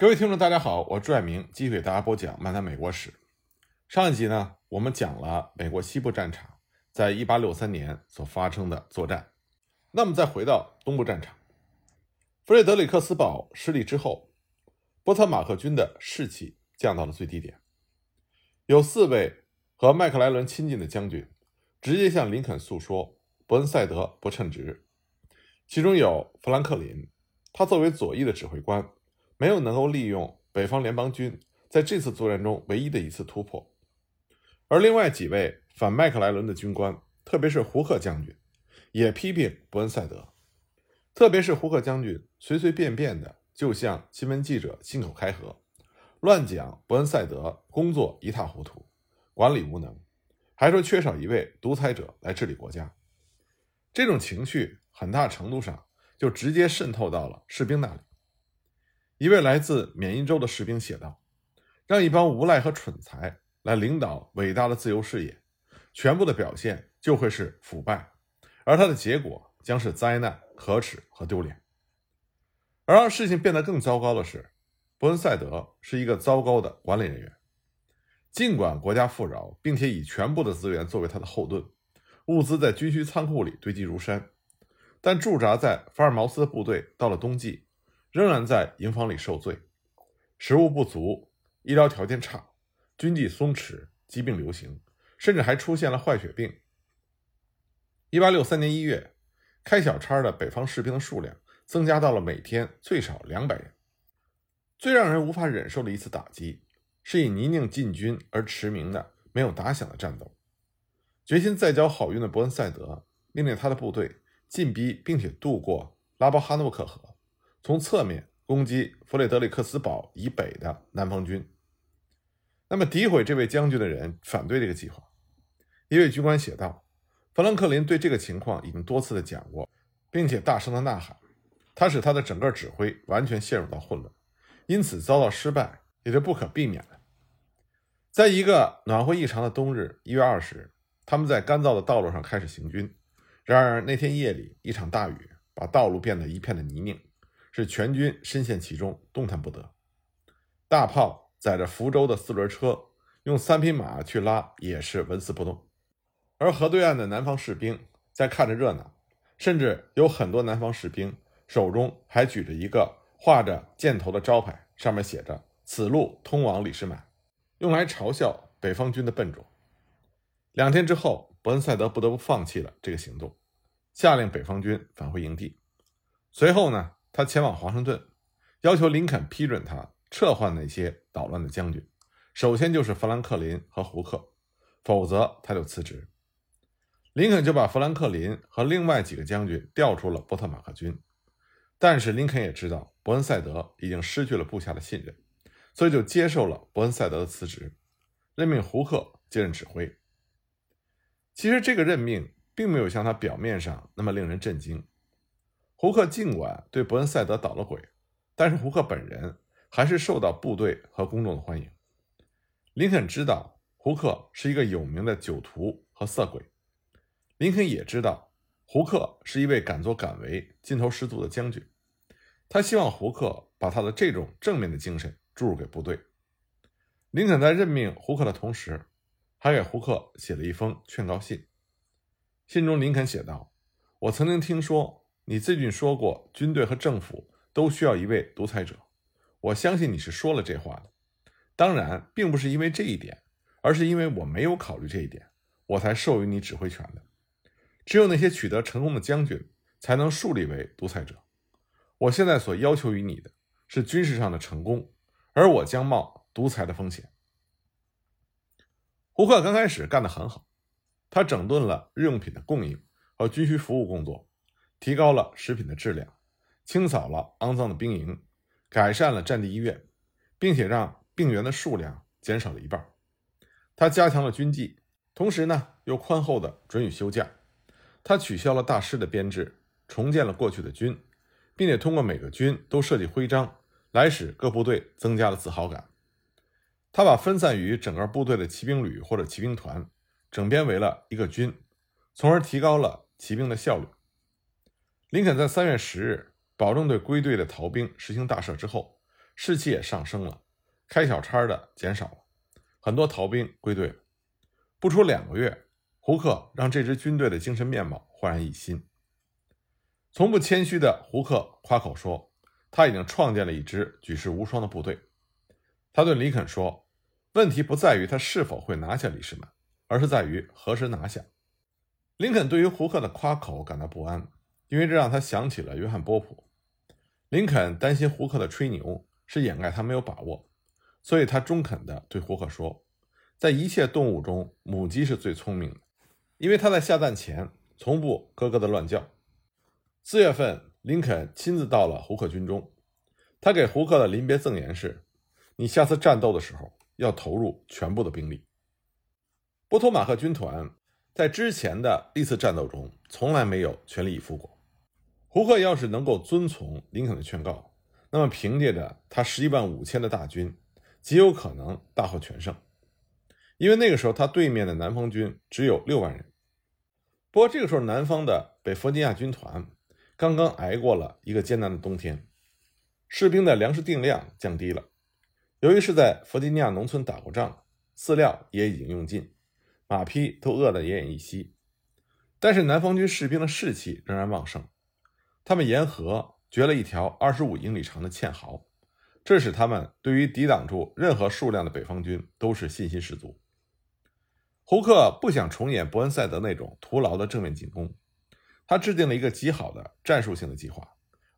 各位听众，大家好，我是朱爱明继续给大家播讲《漫谈美国史》。上一集呢，我们讲了美国西部战场在1863年所发生的作战。那么再回到东部战场，弗雷德里克斯堡失利之后，波特马克军的士气降到了最低点。有四位和麦克莱伦亲近的将军直接向林肯诉说伯恩赛德不称职，其中有富兰克林，他作为左翼的指挥官。没有能够利用北方联邦军在这次作战中唯一的一次突破，而另外几位反麦克莱伦的军官，特别是胡克将军，也批评伯恩赛德，特别是胡克将军随随便便的就向新闻记者信口开河，乱讲伯恩赛德工作一塌糊涂，管理无能，还说缺少一位独裁者来治理国家。这种情绪很大程度上就直接渗透到了士兵那里。一位来自缅因州的士兵写道：“让一帮无赖和蠢材来领导伟大的自由事业，全部的表现就会是腐败，而它的结果将是灾难、可耻和丢脸。而让事情变得更糟糕的是，伯恩赛德是一个糟糕的管理人员。尽管国家富饶，并且以全部的资源作为他的后盾，物资在军需仓库里堆积如山，但驻扎在福尔茅斯的部队到了冬季。”仍然在营房里受罪，食物不足，医疗条件差，军纪松弛，疾病流行，甚至还出现了坏血病。一八六三年一月，开小差的北方士兵的数量增加到了每天最少两百人。最让人无法忍受的一次打击，是以泥泞进军而驰名的没有打响的战斗。决心再交好运的伯恩赛德命令他的部队进逼并且渡过拉波哈诺克河。从侧面攻击弗雷德里克斯堡以北的南方军。那么，诋毁这位将军的人反对这个计划。一位军官写道：“弗兰克林对这个情况已经多次的讲过，并且大声的呐喊，他使他的整个指挥完全陷入到混乱，因此遭到失败也是不可避免的。”在一个暖和异常的冬日，一月二十日，他们在干燥的道路上开始行军。然而那天夜里，一场大雨把道路变得一片的泥泞。使全军深陷其中，动弹不得。大炮载着福州的四轮车，用三匹马去拉，也是纹丝不动。而河对岸的南方士兵在看着热闹，甚至有很多南方士兵手中还举着一个画着箭头的招牌，上面写着“此路通往李士满”，用来嘲笑北方军的笨拙。两天之后，伯恩赛德不得不放弃了这个行动，下令北方军返回营地。随后呢？他前往华盛顿，要求林肯批准他撤换那些捣乱的将军，首先就是富兰克林和胡克，否则他就辞职。林肯就把富兰克林和另外几个将军调出了波特马克军，但是林肯也知道伯恩赛德已经失去了部下的信任，所以就接受了伯恩赛德的辞职，任命胡克接任指挥。其实这个任命并没有像他表面上那么令人震惊。胡克尽管对伯恩赛德捣了鬼，但是胡克本人还是受到部队和公众的欢迎。林肯知道胡克是一个有名的酒徒和色鬼，林肯也知道胡克是一位敢作敢为、劲头十足的将军。他希望胡克把他的这种正面的精神注入给部队。林肯在任命胡克的同时，还给胡克写了一封劝告信。信中，林肯写道：“我曾经听说。”你最近说过，军队和政府都需要一位独裁者。我相信你是说了这话的。当然，并不是因为这一点，而是因为我没有考虑这一点，我才授予你指挥权的。只有那些取得成功的将军才能树立为独裁者。我现在所要求于你的是军事上的成功，而我将冒独裁的风险。胡克刚开始干得很好，他整顿了日用品的供应和军需服务工作。提高了食品的质量，清扫了肮脏的兵营，改善了战地医院，并且让病员的数量减少了一半。他加强了军纪，同时呢又宽厚的准予休假。他取消了大师的编制，重建了过去的军，并且通过每个军都设计徽章，来使各部队增加了自豪感。他把分散于整个部队的骑兵旅或者骑兵团整编为了一个军，从而提高了骑兵的效率。林肯在三月十日保证对归队的逃兵实行大赦之后，士气也上升了，开小差的减少了，很多逃兵归队了。不出两个月，胡克让这支军队的精神面貌焕然一新。从不谦虚的胡克夸口说，他已经创建了一支举世无双的部队。他对林肯说：“问题不在于他是否会拿下李士满，而是在于何时拿下。”林肯对于胡克的夸口感到不安，因为这让他想起了约翰波普。林肯担心胡克的吹牛是掩盖他没有把握，所以他中肯地对胡克说：“在一切动物中，母鸡是最聪明的，因为它在下蛋前从不咯咯的乱叫。”四月份，林肯亲自到了胡克军中，他给胡克的临别赠言是：“你下次战斗的时候要投入全部的兵力。”波托马克军团在之前的历次战斗中从来没有全力以赴过。胡克要是能够遵从林肯的劝告，那么凭借着他十一万五千的大军，极有可能大获全胜。因为那个时候他对面的南方军只有六万人。不过这个时候，南方的北弗吉尼亚军团刚刚挨过了一个艰难的冬天，士兵的粮食定量降低了。由于是在弗吉尼亚农村打过仗，饲料也已经用尽，马匹都饿得奄奄一息。但是南方军士兵的士气仍然旺盛。他们沿河掘了一条二十五英里长的堑壕，这使他们对于抵挡住任何数量的北方军都是信心十足。胡克不想重演伯恩赛德那种徒劳的正面进攻，他制定了一个极好的战术性的计划，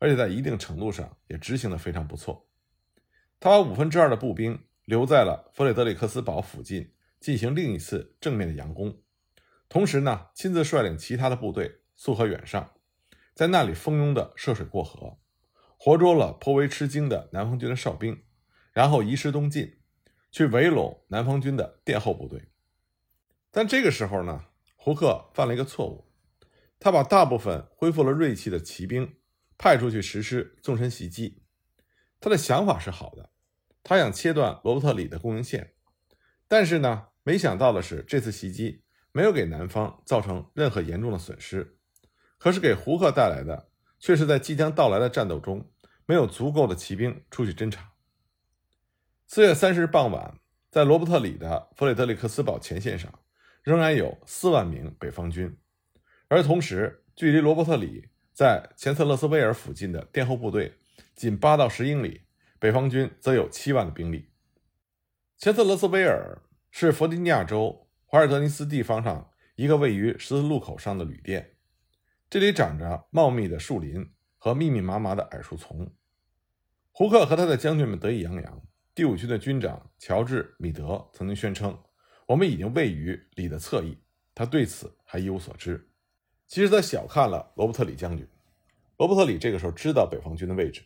而且在一定程度上也执行的非常不错。他把五分之二的步兵留在了弗雷德里克斯堡附近进行另一次正面的佯攻，同时呢，亲自率领其他的部队溯河远上。在那里蜂拥的涉水过河，活捉了颇为吃惊的南方军的哨兵，然后移师东进，去围拢南方军的殿后部队。但这个时候呢，胡克犯了一个错误，他把大部分恢复了锐气的骑兵派出去实施纵深袭击。他的想法是好的，他想切断罗伯特里的供应线，但是呢，没想到的是，这次袭击没有给南方造成任何严重的损失。可是给胡克带来的，却是在即将到来的战斗中，没有足够的骑兵出去侦察。四月三十日傍晚，在罗伯特里的弗雷德里克斯堡前线上，仍然有四万名北方军，而同时，距离罗伯特里在钱瑟勒斯威尔附近的殿后部队仅八到十英里，北方军则有七万的兵力。钱瑟勒斯威尔是弗吉尼亚州华尔德尼斯地方上一个位于十字路口上的旅店。这里长着茂密的树林和密密麻麻的矮树丛。胡克和他的将军们得意洋洋。第五军的军长乔治·米德曾经宣称：“我们已经位于里的侧翼。”他对此还一无所知。其实他小看了罗伯特里将军。罗伯特里这个时候知道北方军的位置，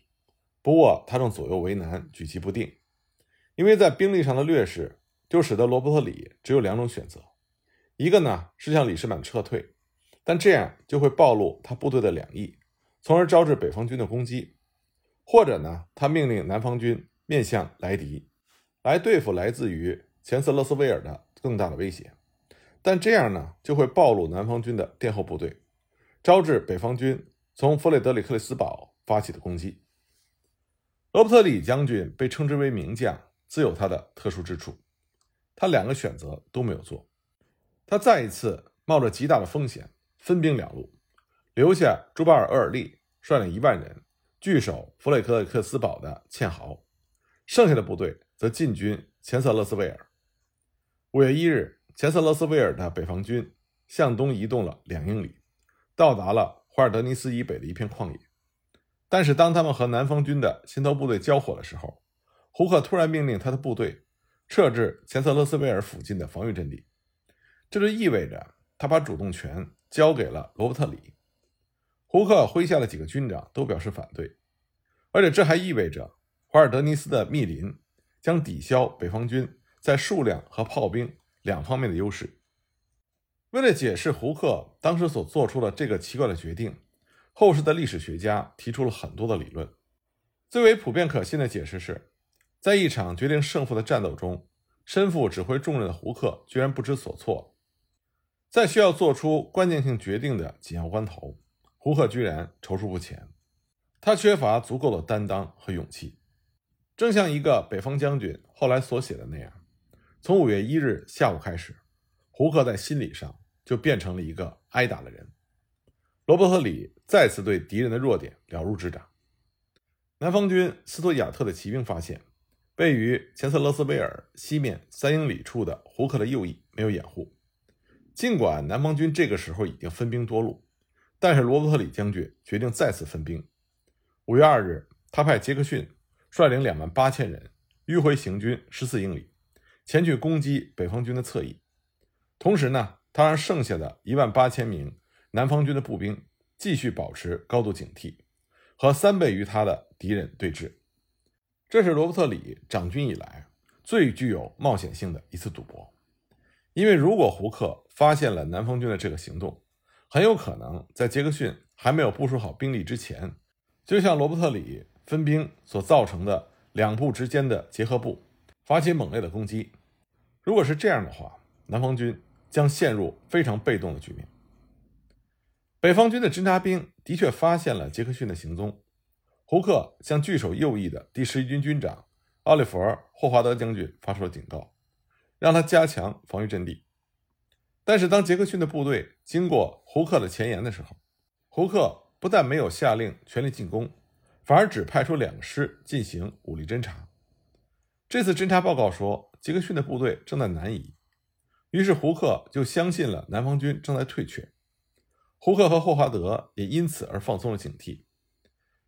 不过他正左右为难，举棋不定。因为在兵力上的劣势，就使得罗伯特里只有两种选择：一个呢是向李士满撤退。但这样就会暴露他部队的两翼，从而招致北方军的攻击；或者呢，他命令南方军面向莱迪，来对付来自于钱瑟勒斯威尔的更大的威胁。但这样呢，就会暴露南方军的殿后部队，招致北方军从弗雷德里克里斯堡发起的攻击。罗伯特里将军被称之为名将，自有他的特殊之处。他两个选择都没有做，他再一次冒着极大的风险。分兵两路，留下朱巴尔·厄尔利率领一万人据守弗雷克克斯堡的堑壕，剩下的部队则进军钱瑟勒斯维尔。五月一日，钱瑟勒斯维尔的北方军向东移动了两英里，到达了华尔德尼斯以北的一片旷野。但是，当他们和南方军的先头部队交火的时候，胡克突然命令他的部队撤至钱瑟勒斯维尔附近的防御阵地，这就意味着他把主动权。交给了罗伯特里，胡克麾下的几个军长都表示反对，而且这还意味着华尔德尼斯的密林将抵消北方军在数量和炮兵两方面的优势。为了解释胡克当时所做出的这个奇怪的决定，后世的历史学家提出了很多的理论。最为普遍可信的解释是，在一场决定胜负的战斗中，身负指挥重任的胡克居然不知所措。在需要做出关键性决定的紧要关头，胡克居然踌躇不前。他缺乏足够的担当和勇气。正像一个北方将军后来所写的那样，从五月一日下午开始，胡克在心理上就变成了一个挨打的人。罗伯特里再次对敌人的弱点了如指掌。南方军斯图亚特的骑兵发现，位于钱瑟勒斯维尔西面三英里处的胡克的右翼没有掩护。尽管南方军这个时候已经分兵多路，但是罗伯特里将军决定再次分兵。五月二日，他派杰克逊率领两万八千人迂回行军十四英里，前去攻击北方军的侧翼。同时呢，他让剩下的一万八千名南方军的步兵继续保持高度警惕，和三倍于他的敌人对峙。这是罗伯特里掌军以来最具有冒险性的一次赌博，因为如果胡克发现了南方军的这个行动，很有可能在杰克逊还没有部署好兵力之前，就像罗伯特里分兵所造成的两部之间的结合部发起猛烈的攻击。如果是这样的话，南方军将陷入非常被动的局面。北方军的侦察兵的确发现了杰克逊的行踪。胡克向据守右翼的第十一军军长奥利弗·霍华德将军发出了警告，让他加强防御阵地。但是，当杰克逊的部队经过胡克的前沿的时候，胡克不但没有下令全力进攻，反而只派出两个师进行武力侦察。这次侦察报告说，杰克逊的部队正在南移，于是胡克就相信了南方军正在退却。胡克和霍华德也因此而放松了警惕，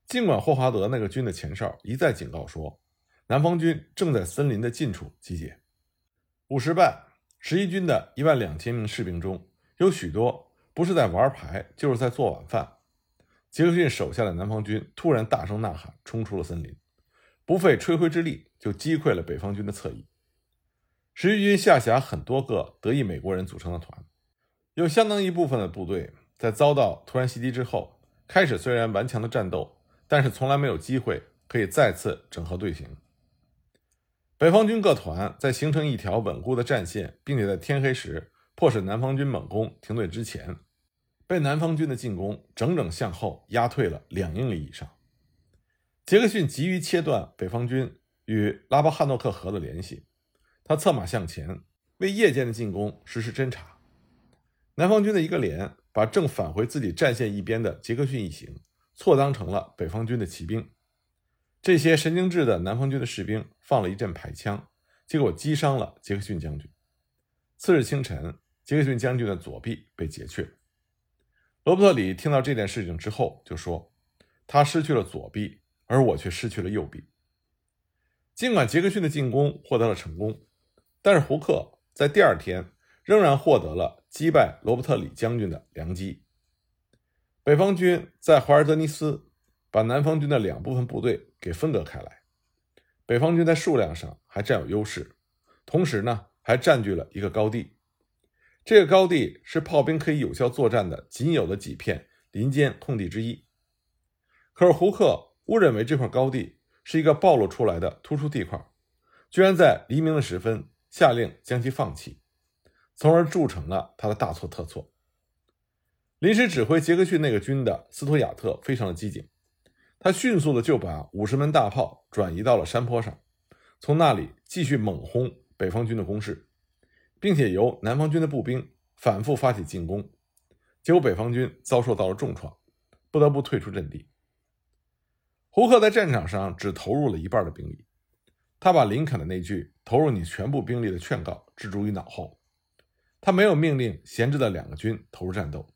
尽管霍华德那个军的前哨一再警告说，南方军正在森林的近处集结。五时半，十一军的一万两千名士兵中有许多不是在玩牌，就是在做晚饭。杰克逊手下的南方军突然大声呐喊，冲出了森林，不费吹灰之力就击溃了北方军的侧翼。十一军下辖很多个德裔美国人组成的团，有相当一部分的部队。在遭到突然袭击之后，开始虽然顽强的战斗，但是从来没有机会可以再次整合队形。北方军各团在形成一条稳固的战线，并且在天黑时迫使南方军猛攻停队之前，被南方军的进攻整整向后压退了两英里以上。杰克逊急于切断北方军与拉巴汉诺克河的联系，他策马向前，为夜间的进攻实施侦察。南方军的一个连。把正返回自己战线一边的杰克逊一行错当成了北方军的骑兵，这些神经质的南方军的士兵放了一阵排枪，结果击伤了杰克逊将军。次日清晨，杰克逊将军的左臂被截去。罗伯特里听到这件事情之后就说：“他失去了左臂，而我却失去了右臂。”尽管杰克逊的进攻获得了成功，但是胡克在第二天。仍然获得了击败罗伯特里将军的良机。北方军在华尔德尼斯把南方军的两部分部队给分割开来。北方军在数量上还占有优势，同时呢还占据了一个高地。这个高地是炮兵可以有效作战的仅有的几片林间空地之一。可是胡克误认为这块高地是一个暴露出来的突出地块，居然在黎明的时分下令将其放弃。从而铸成了他的大错特错。临时指挥杰克逊那个军的斯图亚特非常的机警，他迅速的就把五十门大炮转移到了山坡上，从那里继续猛轰北方军的攻势，并且由南方军的步兵反复发起进攻，结果北方军遭受到了重创，不得不退出阵地。胡克在战场上只投入了一半的兵力，他把林肯的那句“投入你全部兵力”的劝告置诸于脑后。他没有命令闲置的两个军投入战斗。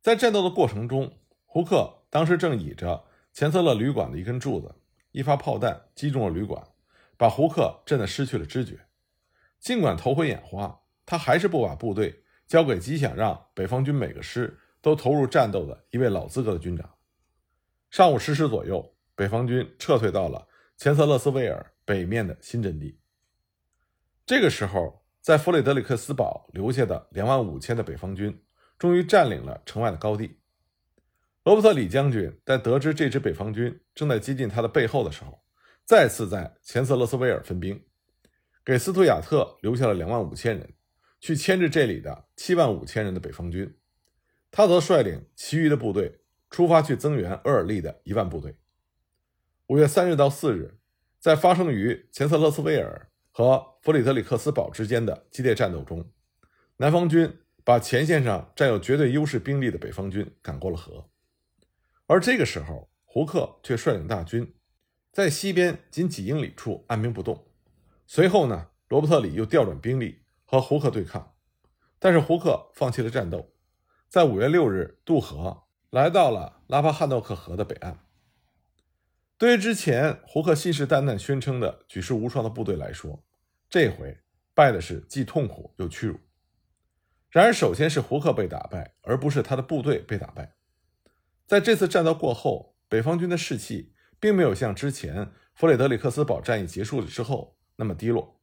在战斗的过程中，胡克当时正倚着钱瑟勒旅馆的一根柱子，一发炮弹击中了旅馆，把胡克震得失去了知觉。尽管头昏眼花，他还是不把部队交给极想让北方军每个师都投入战斗的一位老资格的军长。上午十时左右，北方军撤退到了钱瑟勒斯维尔北面的新阵地。这个时候。在弗雷德里克斯堡留下的两万五千的北方军，终于占领了城外的高地。罗伯特李将军在得知这支北方军正在接近他的背后的时候，再次在钱瑟勒斯维尔分兵，给斯图亚特留下了两万五千人，去牵制这里的七万五千人的北方军。他则率领其余的部队出发去增援厄尔利的一万部队。五月三日到四日，在发生于钱瑟勒斯维尔和弗里德里克斯堡之间的激烈战斗中，南方军把前线上占有绝对优势兵力的北方军赶过了河，而这个时候，胡克却率领大军在西边仅几英里处按兵不动。随后呢，罗伯特里又调转兵力和胡克对抗，但是胡克放弃了战斗，在五月六日渡河，来到了拉帕汉诺克河的北岸。对于之前胡克信誓旦旦宣称的举世无双的部队来说，这回败的是既痛苦又屈辱。然而，首先是胡克被打败，而不是他的部队被打败。在这次战斗过后，北方军的士气并没有像之前弗雷德里克斯堡战役结束了之后那么低落。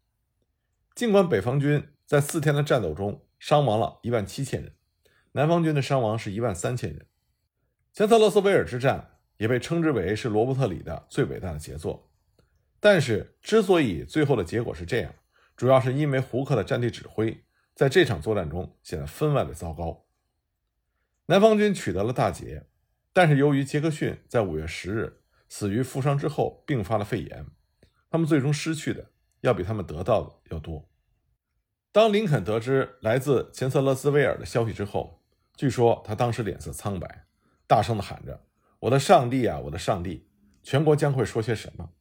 尽管北方军在四天的战斗中伤亡了一万七千人，南方军的伤亡是一万三千人。钱特勒斯维尔之战。也被称之为是罗伯特里的最伟大的杰作，但是之所以最后的结果是这样，主要是因为胡克的战地指挥在这场作战中显得分外的糟糕。南方军取得了大捷，但是由于杰克逊在五月十日死于负伤之后并发了肺炎，他们最终失去的要比他们得到的要多。当林肯得知来自钱瑟勒斯威尔的消息之后，据说他当时脸色苍白，大声地喊着。我的上帝啊，我的上帝！全国将会说些什么？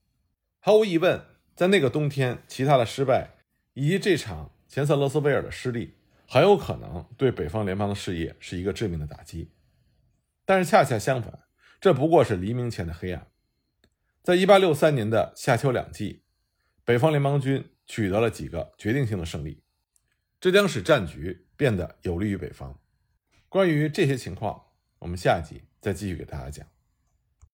毫无疑问，在那个冬天，其他的失败以及这场钱瑟勒斯威尔的失利，很有可能对北方联邦的事业是一个致命的打击。但是恰恰相反，这不过是黎明前的黑暗。在一八六三年的夏秋两季，北方联邦军取得了几个决定性的胜利，这将使战局变得有利于北方。关于这些情况，我们下一集。再继续给大家讲。